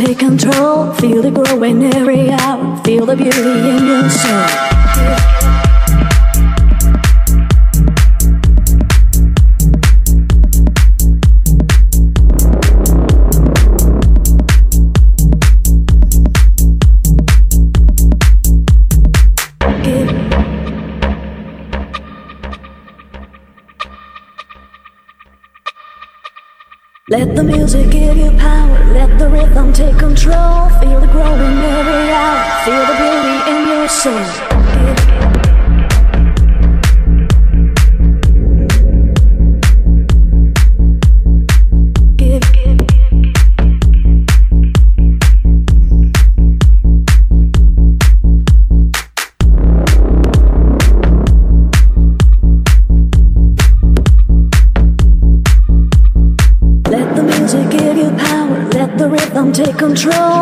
Take control. Feel it growing every hour. Feel the beauty Let the music give you power, let the rhythm take control. Feel the growing every hour, feel the beauty in your soul. Control.